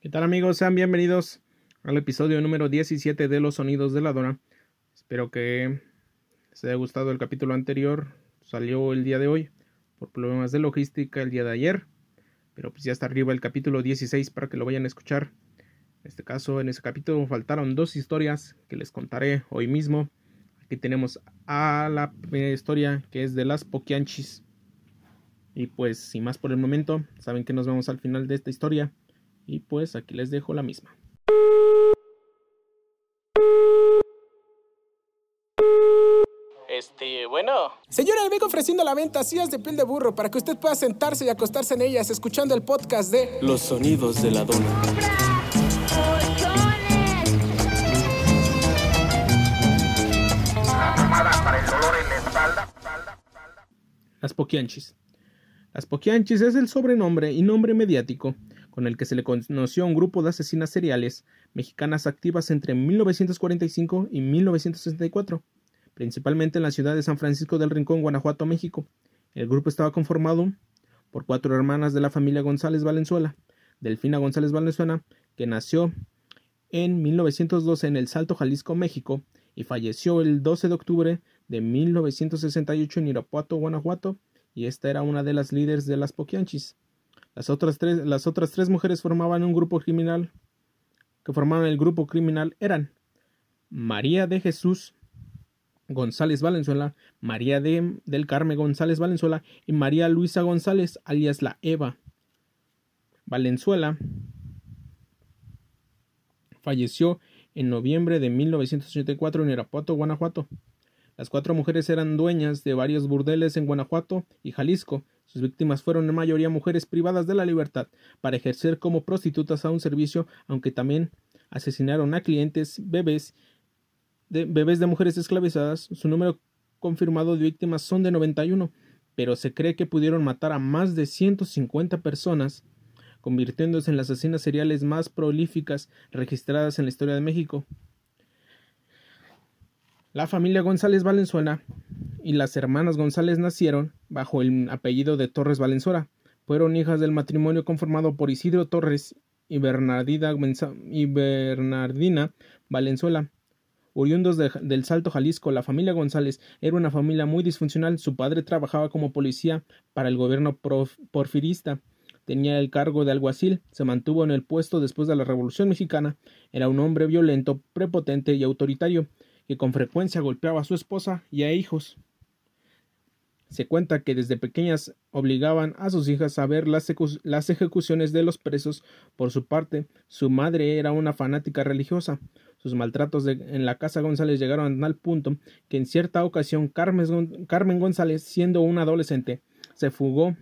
¿Qué tal amigos? Sean bienvenidos al episodio número 17 de Los Sonidos de la Dona. Espero que les haya gustado el capítulo anterior. Salió el día de hoy por problemas de logística el día de ayer. Pero pues ya está arriba el capítulo 16 para que lo vayan a escuchar. En este caso, en ese capítulo faltaron dos historias que les contaré hoy mismo. Aquí tenemos a la primera historia que es de las Poquianchis. Y pues sin más por el momento, saben que nos vemos al final de esta historia. Y pues aquí les dejo la misma. Este, bueno. Señora, le vengo ofreciendo la venta sillas de piel de burro para que usted pueda sentarse y acostarse en ellas escuchando el podcast de Los sonidos de la dona. Las Poquianchis. Las Poquianchis es el sobrenombre y nombre mediático con el que se le conoció a un grupo de asesinas seriales mexicanas activas entre 1945 y 1964, principalmente en la ciudad de San Francisco del Rincón, Guanajuato, México. El grupo estaba conformado por cuatro hermanas de la familia González Valenzuela, Delfina González Valenzuela, que nació en 1912 en El Salto, Jalisco, México, y falleció el 12 de octubre de 1968 en Irapuato, Guanajuato, y esta era una de las líderes de las Poquianchis. Las otras tres, las otras tres mujeres formaban un grupo criminal que formaban el grupo criminal eran María de Jesús González Valenzuela, María de, del Carmen González Valenzuela y María Luisa González, alias la Eva. Valenzuela falleció en noviembre de 1984 en Irapuato, Guanajuato. Las cuatro mujeres eran dueñas de varios burdeles en Guanajuato y Jalisco. Sus víctimas fueron en mayoría mujeres privadas de la libertad para ejercer como prostitutas a un servicio, aunque también asesinaron a clientes, bebés, de, bebés de mujeres esclavizadas. Su número confirmado de víctimas son de 91, pero se cree que pudieron matar a más de 150 personas, convirtiéndose en las asesinas seriales más prolíficas registradas en la historia de México. La familia González Valenzuela y las hermanas González nacieron bajo el apellido de Torres Valenzuela. Fueron hijas del matrimonio conformado por Isidro Torres y Bernardina, Valenzuela. Oriundos del Salto Jalisco, la familia González era una familia muy disfuncional. Su padre trabajaba como policía para el gobierno porfirista. Tenía el cargo de alguacil, se mantuvo en el puesto después de la Revolución Mexicana. Era un hombre violento, prepotente y autoritario que con frecuencia golpeaba a su esposa y a hijos. Se cuenta que desde pequeñas obligaban a sus hijas a ver las, ejecuciones de los presos. Por su parte, su madre era una fanática religiosa. Sus maltratos en la casa González llegaron a tal punto que en cierta ocasión Carmen, Carmen González, siendo una adolescente, se fugó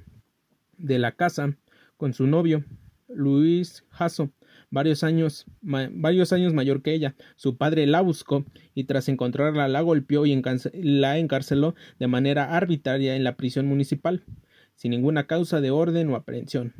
de la casa con su novio, Luis Jasso, varios años, varios años mayor que ella. Su padre la buscó y tras encontrarla la golpeó y la encarceló de manera arbitraria en la prisión municipal, sin ninguna causa de orden o aprehensión.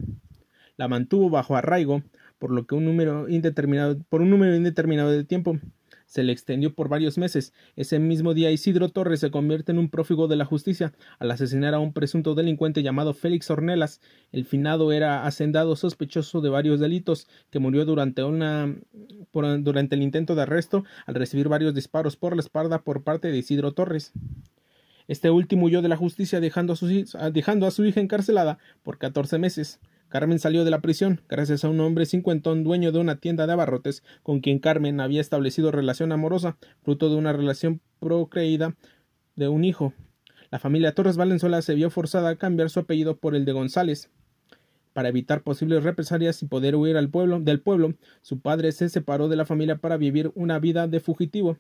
La mantuvo bajo arraigo, por lo que un número indeterminado, por un número indeterminado de tiempo, se le extendió por varios meses. Ese mismo día Isidro Torres se convierte en un prófugo de la justicia al asesinar a un presunto delincuente llamado Félix Ornelas. El finado era hacendado sospechoso de varios delitos, que murió durante una durante el intento de arresto al recibir varios disparos por la espalda por parte de Isidro Torres. Este último huyó de la justicia dejando a su, dejando a su hija encarcelada por catorce meses. Carmen salió de la prisión gracias a un hombre cincuentón dueño de una tienda de abarrotes con quien Carmen había establecido relación amorosa, fruto de una relación procreída de un hijo. La familia Torres Valenzuela se vio forzada a cambiar su apellido por el de González. Para evitar posibles represalias y poder huir al pueblo, del pueblo, su padre se separó de la familia para vivir una vida de fugitivo.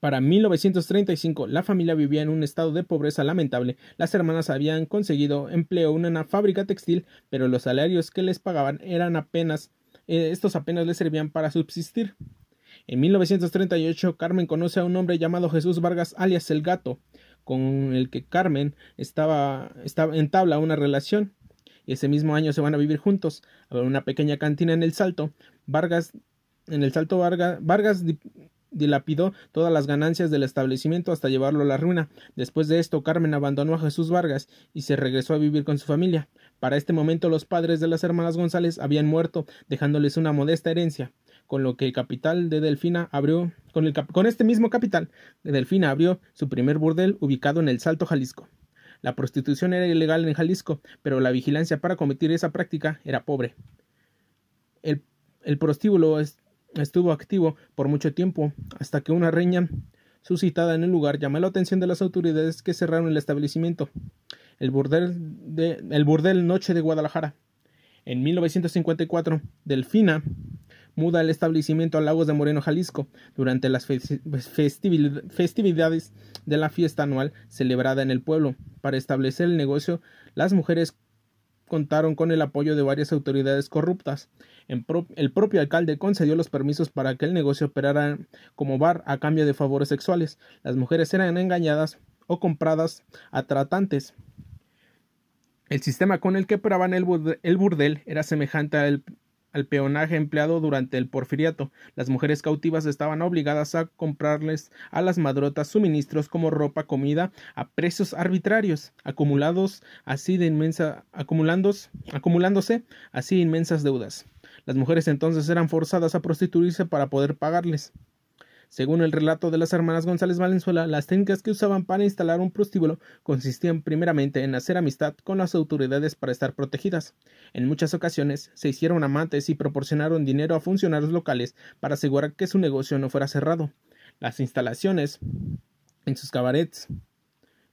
Para 1935, la familia vivía en un estado de pobreza lamentable. Las hermanas habían conseguido empleo en una fábrica textil, pero los salarios que les pagaban eran apenas, eh, estos apenas les servían para subsistir. En 1938, Carmen conoce a un hombre llamado Jesús Vargas, alias el Gato, con el que Carmen estaba, estaba entabla una relación. Ese mismo año se van a vivir juntos. A una pequeña cantina en el Salto. Vargas, en el Salto Vargas, Vargas dilapidó todas las ganancias del establecimiento hasta llevarlo a la ruina. Después de esto, Carmen abandonó a Jesús Vargas y se regresó a vivir con su familia. Para este momento los padres de las hermanas González habían muerto, dejándoles una modesta herencia, con lo que el capital de Delfina abrió, con, este mismo capital, Delfina abrió su primer burdel ubicado en el Salto, Jalisco. La prostitución era ilegal en Jalisco, pero la vigilancia para cometer esa práctica era pobre. El, el prostíbulo estuvo activo por mucho tiempo, hasta que una reña suscitada en el lugar llamó la atención de las autoridades que cerraron el establecimiento, el burdel, de, el burdel Noche de Guadalajara. En 1954, Delfina muda el establecimiento a Lagos de Moreno, Jalisco, durante las festividades de la fiesta anual celebrada en el pueblo. Para establecer el negocio, las mujeres contaron con el apoyo de varias autoridades corruptas. El propio alcalde concedió los permisos para que el negocio operara como bar a cambio de favores sexuales. Las mujeres eran engañadas o compradas a tratantes. El sistema con el que operaban el burdel era semejante al, al peonaje empleado durante el porfiriato. Las mujeres cautivas estaban obligadas a comprarles a las madrotas suministros como ropa, comida, a precios arbitrarios, acumulados así de inmensa, acumulándose así inmensas deudas. Las mujeres entonces eran forzadas a prostituirse para poder pagarles. Según el relato de las hermanas González Valenzuela, las técnicas que usaban para instalar un prostíbulo consistían primeramente en hacer amistad con las autoridades para estar protegidas. En muchas ocasiones se hicieron amantes y proporcionaron dinero a funcionarios locales para asegurar que su negocio no fuera cerrado. Las instalaciones en sus cabarets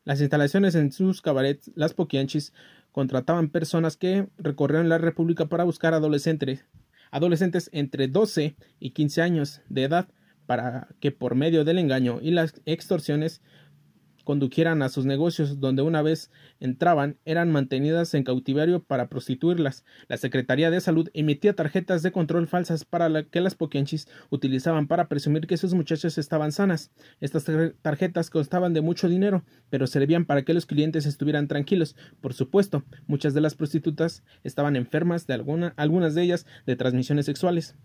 las instalaciones en sus cabarets, las poquianchis, contrataban personas que recorrieron la República para buscar adolescentes, adolescentes entre 12 y 15 años de edad para que por medio del engaño y las extorsiones condujeran a sus negocios donde una vez entraban eran mantenidas en cautiverio para prostituirlas. La Secretaría de Salud emitía tarjetas de control falsas para la que las poquianchis utilizaban para presumir que sus muchachos estaban sanas. Estas tarjetas costaban de mucho dinero, pero servían para que los clientes estuvieran tranquilos. Por supuesto, muchas de las prostitutas estaban enfermas de alguna, algunas de ellas de transmisiones sexuales.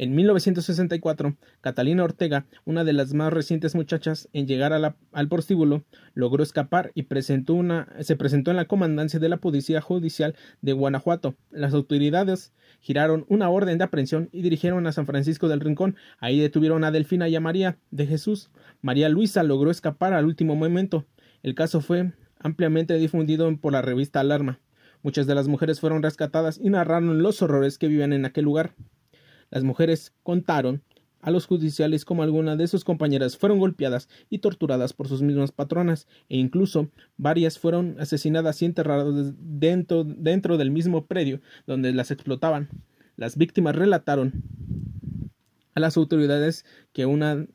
En 1964, Catalina Ortega, una de las más recientes muchachas en llegar al prostíbulo, logró escapar y se presentó en la comandancia de la Policía Judicial de Guanajuato. Las autoridades giraron una orden de aprehensión y dirigieron a San Francisco del Rincón. Ahí detuvieron a Delfina y a María de Jesús. María Luisa logró escapar al último momento. El caso fue ampliamente difundido por la revista Alarma. Muchas de las mujeres fueron rescatadas y narraron los horrores que vivían en aquel lugar. Las mujeres contaron a los judiciales como algunas de sus compañeras fueron golpeadas y torturadas por sus mismas patronas, e incluso varias fueron asesinadas y enterradas dentro, dentro del mismo predio donde las explotaban. Las víctimas relataron a las autoridades que una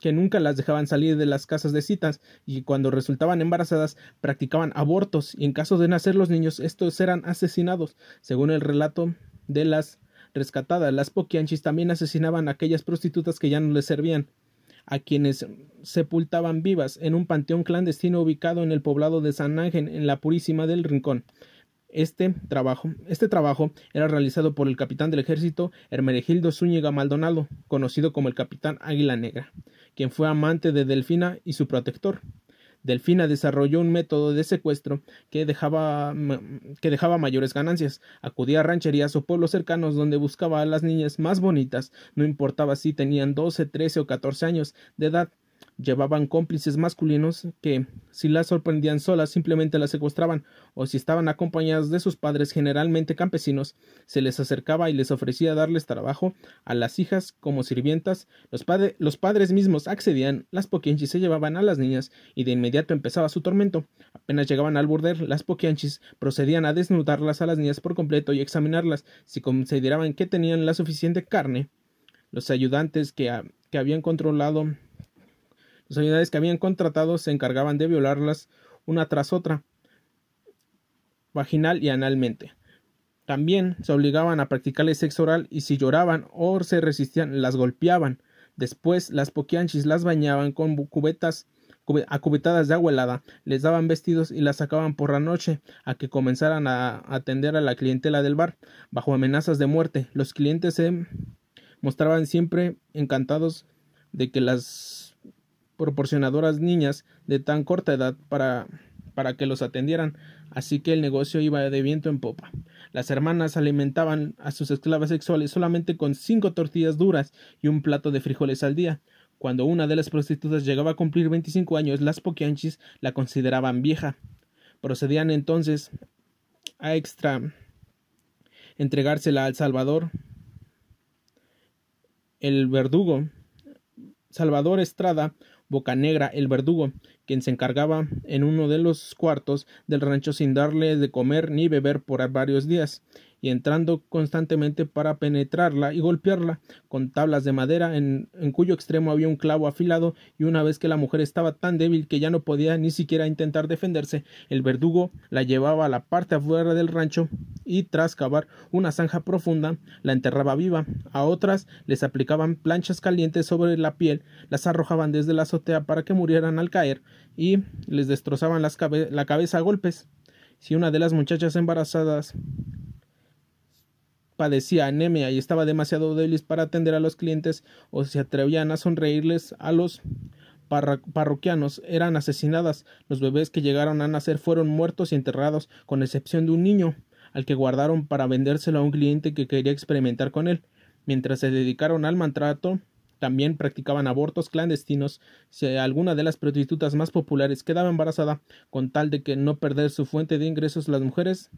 que nunca las dejaban salir de las casas de citas y cuando resultaban embarazadas practicaban abortos y en caso de nacer los niños estos eran asesinados, según el relato de las rescatadas. Las poquianchis también asesinaban a aquellas prostitutas que ya no les servían, a quienes sepultaban vivas en un panteón clandestino ubicado en el poblado de San Ángel, en la Purísima del Rincón. Este trabajo, este trabajo era realizado por el capitán del ejército Hermenegildo Zúñiga Maldonado, conocido como el capitán Águila Negra, quien fue amante de Delfina y su protector. Delfina desarrolló un método de secuestro que dejaba, que dejaba mayores ganancias. Acudía a rancherías o pueblos cercanos donde buscaba a las niñas más bonitas, no importaba si tenían 12, 13 o 14 años de edad, Llevaban cómplices masculinos que, si las sorprendían solas, simplemente las secuestraban, o si estaban acompañadas de sus padres, generalmente campesinos, se les acercaba y les ofrecía darles trabajo a las hijas como sirvientas. Los, los padres mismos accedían, las poquianchis se llevaban a las niñas y de inmediato empezaba su tormento. Apenas llegaban al burdel, las poquianchis procedían a desnudarlas a las niñas por completo y examinarlas. Si consideraban que tenían la suficiente carne, los ayudantes que, que habían controlado las unidades que habían contratado se encargaban de violarlas una tras otra, vaginal y analmente. También se obligaban a practicarles sexo oral y si lloraban o se resistían, las golpeaban. Después las poquianchis las bañaban con cubetas a cubetadas de agua helada, les daban vestidos y las sacaban por la noche a que comenzaran a atender a la clientela del bar. Bajo amenazas de muerte, los clientes se mostraban siempre encantados de que las proporcionadoras niñas de tan corta edad para para que los atendieran, así que el negocio iba de viento en popa. Las hermanas alimentaban a sus esclavas sexuales solamente con cinco tortillas duras y un plato de frijoles al día. Cuando una de las prostitutas llegaba a cumplir 25 años, las poquianchis la consideraban vieja. Procedían entonces a extra entregársela al Salvador, el verdugo, Salvador Estrada, Bocanegra, el verdugo, quien se encargaba en uno de los cuartos del rancho sin darle de comer ni beber por varios días y entrando constantemente para penetrarla y golpearla con tablas de madera en, cuyo extremo había un clavo afilado y una vez que la mujer estaba tan débil que ya no podía ni siquiera intentar defenderse, el verdugo la llevaba a la parte afuera del rancho y tras cavar una zanja profunda la enterraba viva. A otras les aplicaban planchas calientes sobre la piel, las arrojaban desde la azotea para que murieran al caer y les destrozaban la cabeza a golpes. Si una de las muchachas embarazadas padecía anemia y estaba demasiado débil para atender a los clientes o se atrevían a sonreírles a los parroquianos eran asesinadas. Los bebés que llegaron a nacer fueron muertos y enterrados, con excepción de un niño, al que guardaron para vendérselo a un cliente que quería experimentar con él. Mientras se dedicaron al maltrato, también practicaban abortos clandestinos si alguna de las prostitutas más populares quedaba embarazada con tal de que no perder su fuente de ingresos las mujeres.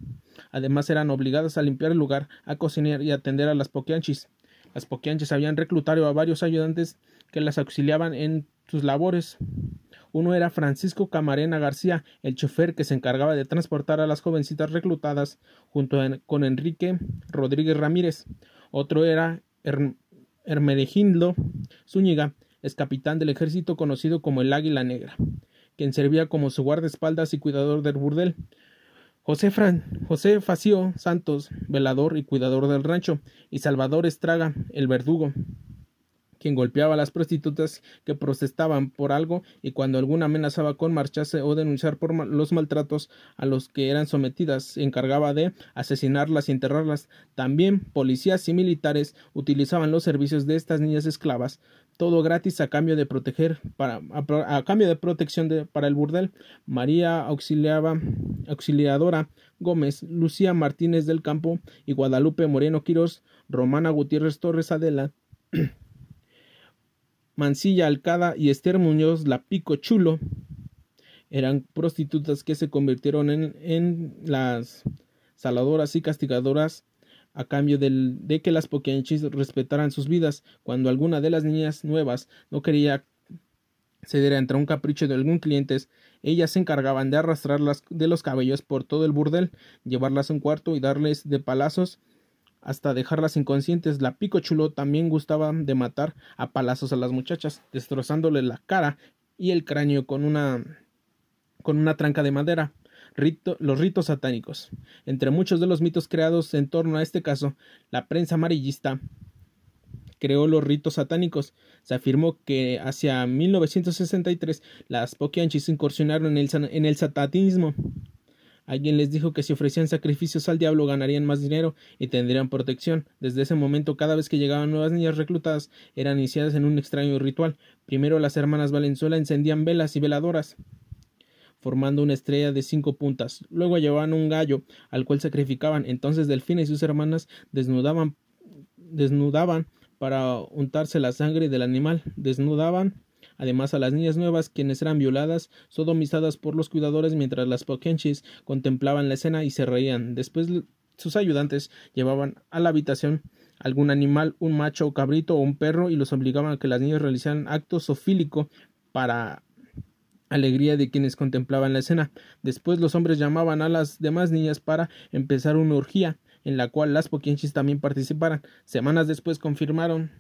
Además eran obligadas a limpiar el lugar, a cocinar y atender a las poquianchis. Las poquianchis habían reclutado a varios ayudantes que las auxiliaban en sus labores. Uno era Francisco Camarena García, el chofer que se encargaba de transportar a las jovencitas reclutadas junto con Enrique Rodríguez Ramírez. Otro era Hermenegindo Zúñiga es capitán del ejército conocido como el Águila Negra, quien servía como su guardaespaldas y cuidador del burdel. José, José Facio Santos, velador y cuidador del rancho, y Salvador Estraga, el verdugo, quien golpeaba a las prostitutas que protestaban por algo y cuando alguna amenazaba con marcharse o denunciar por los maltratos a los que eran sometidas, se encargaba de asesinarlas y enterrarlas. También policías y militares utilizaban los servicios de estas niñas esclavas, todo gratis a cambio de proteger a, cambio de protección para el burdel. María auxiliaba auxiliadora Gómez, Lucía Martínez del Campo y Guadalupe Moreno Quirós, Romana Gutiérrez Torres Adela Mancilla Alcada y Esther Muñoz La Pico Chulo eran prostitutas que se convirtieron en, las saladoras y castigadoras a cambio de que las poquianchis respetaran sus vidas. Cuando alguna de las niñas nuevas no quería ceder entre un capricho de algún cliente, ellas se encargaban de arrastrarlas de los cabellos por todo el burdel, llevarlas a un cuarto y darles de palazos hasta dejarlas inconscientes. La Pico Chulo también gustaba de matar a palazos a las muchachas, destrozándole la cara y el cráneo con una con una tranca de madera. los ritos satánicos. Entre muchos de los mitos creados en torno a este caso, la prensa amarillista creó los ritos satánicos. Se afirmó que hacia 1963 las Poquianchis incursionaron en el, en el satanismo. Alguien les dijo que si ofrecían sacrificios al diablo ganarían más dinero y tendrían protección. Desde ese momento, cada vez que llegaban nuevas niñas reclutadas, eran iniciadas en un extraño ritual. Primero las hermanas Valenzuela encendían velas y veladoras formando una estrella de cinco puntas. Luego llevaban un gallo al cual sacrificaban. Entonces Delfina y sus hermanas desnudaban, desnudaban para untarse la sangre del animal. Desnudaban Además, a las niñas nuevas, quienes eran violadas, sodomizadas por los cuidadores mientras las pokenchis contemplaban la escena y se reían. Después, sus ayudantes llevaban a la habitación algún animal, un macho o cabrito o un perro, y los obligaban a que las niñas realizaran actos sofílico para alegría de quienes contemplaban la escena. Después los hombres llamaban a las demás niñas para empezar una orgía en la cual las poquienchis también participaran. Semanas después confirmaron.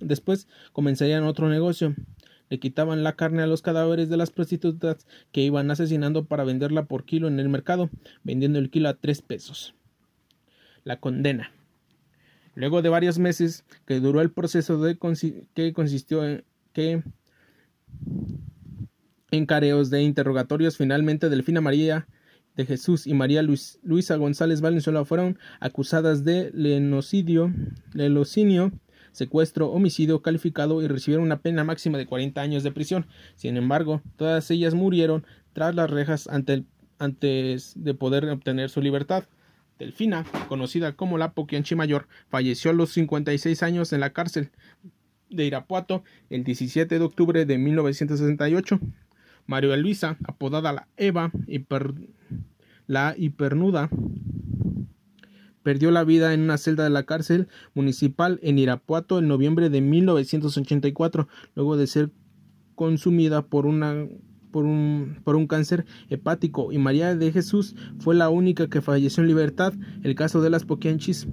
Después comenzarían otro negocio le quitaban la carne a los cadáveres de las prostitutas que iban asesinando para venderla por kilo en el mercado, vendiendo el kilo a tres pesos. La condena. Luego de varios meses que duró el proceso que consistió en que en careos de interrogatorios, finalmente Delfina María de Jesús y María Luisa González Valenzuela fueron acusadas de lenocidio, lelocinio secuestro, homicidio calificado y recibieron una pena máxima de 40 años de prisión. Sin embargo, todas ellas murieron tras las rejas ante antes de poder obtener su libertad. Delfina, conocida como la Poquianchi Mayor, falleció a los 56 años en la cárcel de Irapuato el 17 de octubre de 1968. Mario Elvisa, apodada la Eva, la hipernuda, perdió la vida en una celda de la cárcel municipal en Irapuato en noviembre de 1984, luego de ser consumida por una por un, por un cáncer hepático y María de Jesús fue la única que falleció en libertad. El caso de las Poquianchis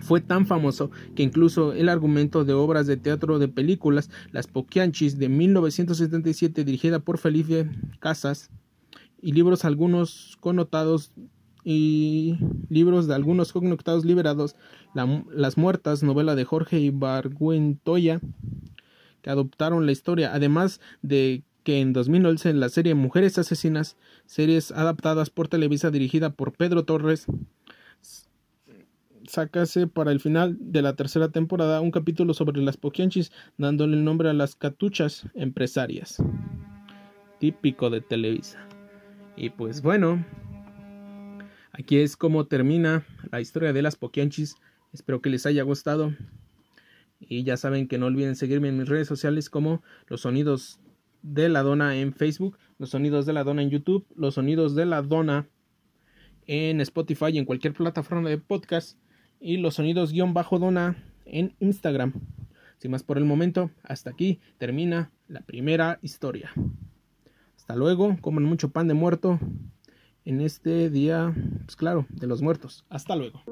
fue tan famoso que incluso el argumento de obras de teatro de películas Las Poquianchis de 1977 dirigida por Felipe Casas y libros algunos connotados y libros de algunos connotados liberados Las Muertas, novela de Jorge Ibargüentoya que adoptaron la historia, además de que en 2011 en la serie Mujeres Asesinas, series adaptadas por Televisa dirigida por Pedro Torres, sácase para el final de la tercera temporada un capítulo sobre las poquianchis, dándole el nombre a las catuchas empresarias. Típico de Televisa. Y pues bueno, aquí es como termina la historia de las poquianchis. Espero que les haya gustado. Y ya saben que no olviden seguirme en mis redes sociales como los sonidos de la dona en Facebook, los sonidos de la dona en YouTube, los sonidos de la dona en Spotify y en cualquier plataforma de podcast y los sonidos guion bajo dona en Instagram. Sin más por el momento, hasta aquí termina la primera historia. Hasta luego, coman mucho pan de muerto en este día, pues claro, de los muertos. Hasta luego.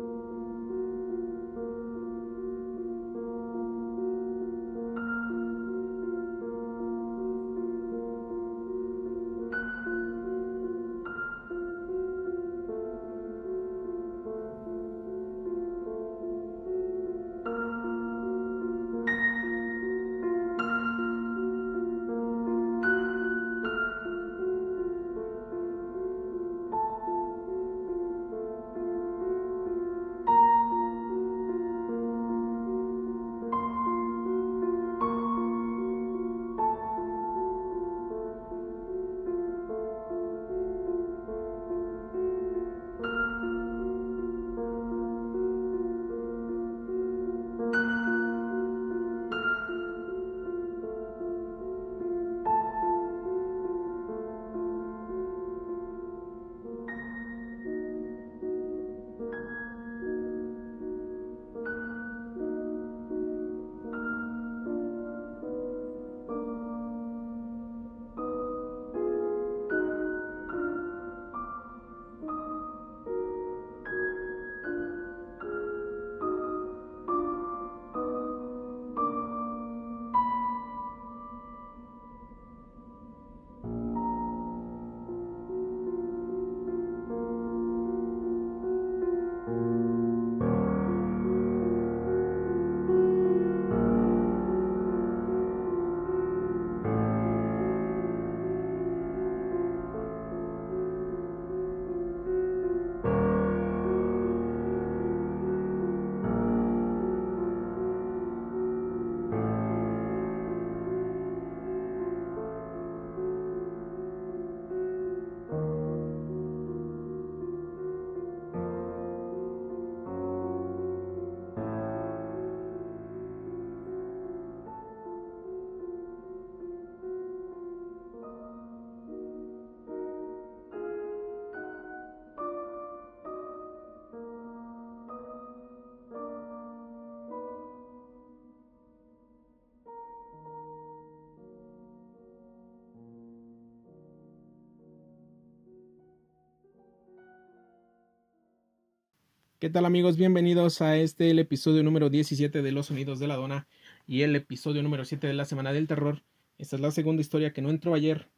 ¿Qué tal amigos? Bienvenidos a este el episodio número 17 de Los Sonidos de la Dona y el episodio número 7 de la Semana del Terror. Esta es la segunda historia que no entró ayer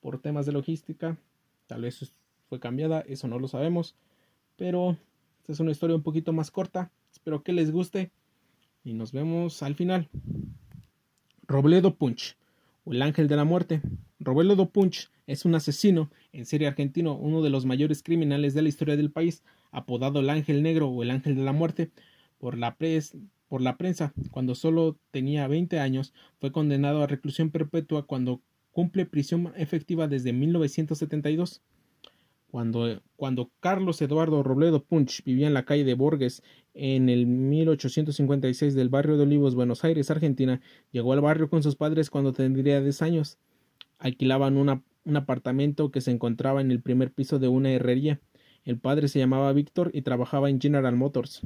por temas de logística. Tal vez fue cambiada, eso no lo sabemos. Pero esta es una historia un poquito más corta. Espero que les guste y nos vemos al final. Robledo Punch, o el ángel de la muerte. Robledo Punch es un asesino en serie argentino, uno de los mayores criminales de la historia del país apodado el Ángel Negro o el Ángel de la Muerte por la, prensa. Cuando solo tenía 20 años, fue condenado a reclusión perpetua cuando cumple prisión efectiva desde 1972. Cuando, cuando Carlos Eduardo Robledo Punch vivía en la calle de Borges en el 1856 del barrio de Olivos, Buenos Aires, Argentina, llegó al barrio con sus padres cuando tendría 10 años. Alquilaban un apartamento que se encontraba en el primer piso de una herrería. El padre se llamaba Víctor y trabajaba en General Motors.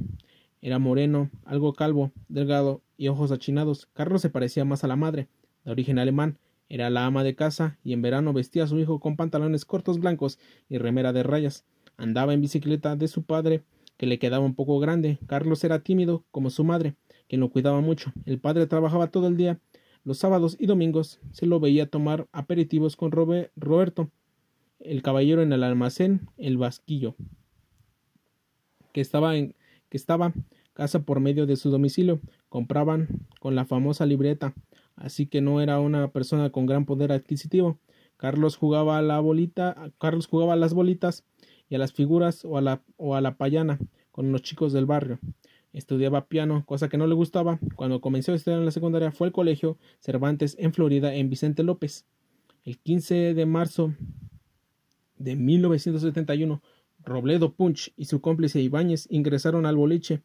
Era moreno, algo calvo, delgado y ojos achinados. Carlos se parecía más a la madre, de origen alemán. Era la ama de casa y en verano vestía a su hijo con pantalones cortos blancos y remera de rayas. Andaba en bicicleta de su padre, que le quedaba un poco grande. Carlos era tímido, como su madre, quien lo cuidaba mucho. El padre trabajaba todo el día los sábados y domingos se lo veía tomar aperitivos con Roberto, el caballero en el almacén El Vasquillo, que estaba en que estaba casa por medio de su domicilio. Compraban con la famosa libreta, así que no era una persona con gran poder adquisitivo. Carlos jugaba a la bolita, Carlos jugaba a las bolitas y a las figuras o a la, o a la payana con los chicos del barrio. Estudiaba piano, cosa que no le gustaba. Cuando comenzó a estudiar en la secundaria fue al colegio Cervantes en Florida en Vicente López. El 15 de marzo de 1971, Robledo Punch y su cómplice Ibáñez ingresaron al boliche,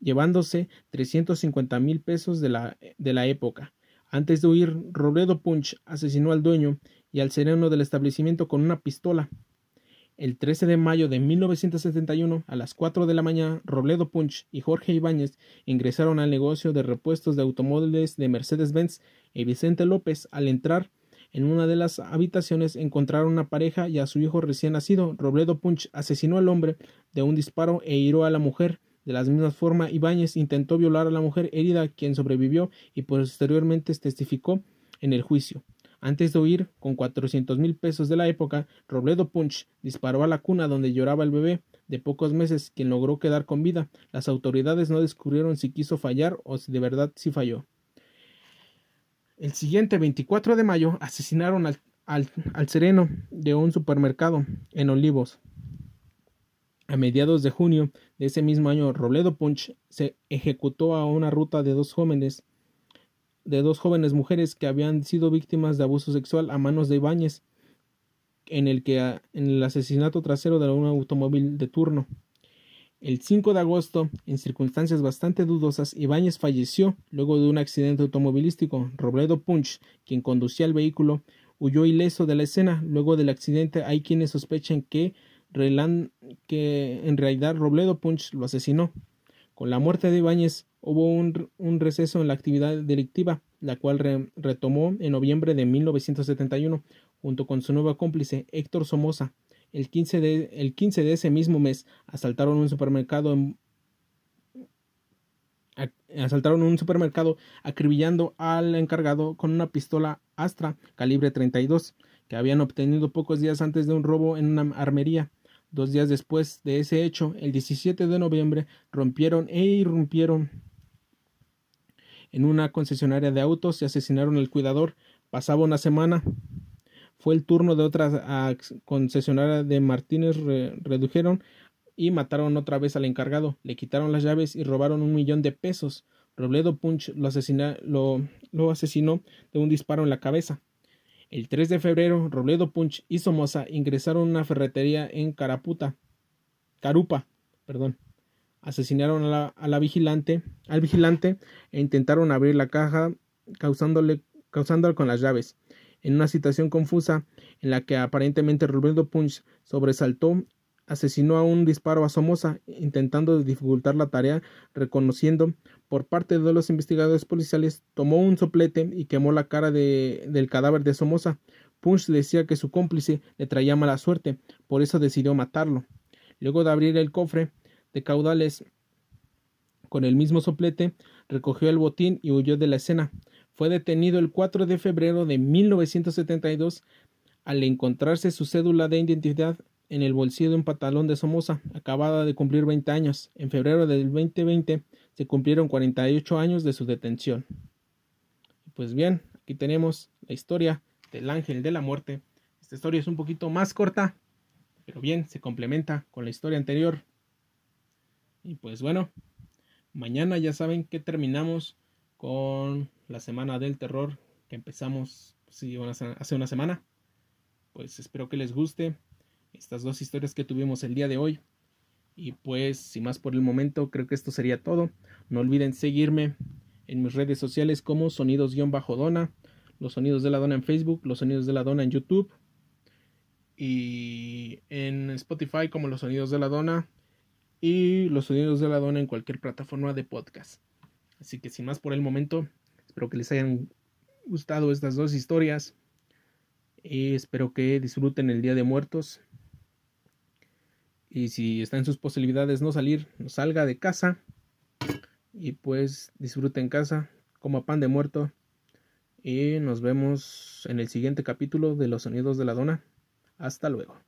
llevándose 350 mil pesos de la, de la época. Antes de huir, Robledo Punch asesinó al dueño y al sereno del establecimiento con una pistola. El 13 de mayo de 1971, a las 4 de la mañana, Robledo Punch y Jorge Ibáñez ingresaron al negocio de repuestos de automóviles de Mercedes-Benz y Vicente López. Al entrar en una de las habitaciones encontraron una pareja y a su hijo recién nacido. Robledo Punch asesinó al hombre de un disparo e hirió a la mujer. De la misma forma, Ibáñez intentó violar a la mujer herida, quien sobrevivió y posteriormente testificó en el juicio. Antes de huir, con cuatrocientos mil pesos de la época, Robledo Punch disparó a la cuna donde lloraba el bebé de pocos meses, quien logró quedar con vida. Las autoridades no descubrieron si quiso fallar o si de verdad sí falló. El siguiente 24 de mayo asesinaron al, al, al sereno de un supermercado en Olivos. A mediados de junio de ese mismo año, Robledo Punch se ejecutó a una ruta de dos jóvenes de dos jóvenes mujeres que habían sido víctimas de abuso sexual a manos de Ibáñez, en el que en el asesinato trasero de un automóvil de turno. El 5 de agosto, en circunstancias bastante dudosas, Ibáñez falleció luego de un accidente automovilístico. Robledo Punch, quien conducía el vehículo, huyó ileso de la escena. Luego del accidente hay quienes sospechan que, que en realidad Robledo Punch lo asesinó. Con la muerte de Ibáñez hubo un, receso en la actividad delictiva, la cual retomó en noviembre de 1971 junto con su nuevo cómplice Héctor Somoza. El 15 de, el 15 de ese mismo mes asaltaron un supermercado asaltaron un supermercado acribillando al encargado con una pistola Astra calibre 32 que habían obtenido pocos días antes de un robo en una armería. Dos días después de ese hecho, el 17 de noviembre, rompieron e irrumpieron en una concesionaria de autos y asesinaron al cuidador. Pasaba una semana. Fue el turno de otra concesionaria de Martínez. redujeron y mataron otra vez al encargado. Le quitaron las llaves y robaron un millón de pesos. Robledo Punch lo, asesinó de un disparo en la cabeza. El 3 de febrero, Robledo Punch y Somoza ingresaron a una ferretería en Caraputa, Carupa, perdón. Asesinaron a la, vigilante, al vigilante e intentaron abrir la caja causándole con las llaves. En una situación confusa en la que aparentemente Robledo Punch sobresaltó asesinó a un disparo a Somoza, intentando dificultar la tarea, reconociendo por parte de los investigadores policiales, tomó un soplete y quemó la cara de, del cadáver de Somoza. Punch decía que su cómplice le traía mala suerte, por eso decidió matarlo. Luego de abrir el cofre de caudales con el mismo soplete, recogió el botín y huyó de la escena. Fue detenido el 4 de febrero de 1972 al encontrarse su cédula de identidad en el bolsillo de un pantalón de Somoza, acabada de cumplir 20 años. En febrero del 2020 se cumplieron 48 años de su detención. Pues bien, aquí tenemos la historia del ángel de la muerte. Esta historia es un poquito más corta, pero bien, se complementa con la historia anterior. Y pues bueno, mañana ya saben que terminamos con la semana del terror que empezamos hace una semana. Pues espero que les guste estas dos historias que tuvimos el día de hoy. Y pues, sin más por el momento, creo que esto sería todo. No olviden seguirme en mis redes sociales como Sonidos-Dona, Los Sonidos de la Dona en Facebook, Los Sonidos de la Dona en YouTube y en Spotify como Los Sonidos de la Dona y Los Sonidos de la Dona en cualquier plataforma de podcast. Así que sin más por el momento, espero que les hayan gustado estas dos historias y espero que disfruten el Día de Muertos. Y si está en sus posibilidades no salir, no salga de casa. Y pues disfrute en casa, coma pan de muerto. Y nos vemos en el siguiente capítulo de Los Sonidos de la Dona. Hasta luego.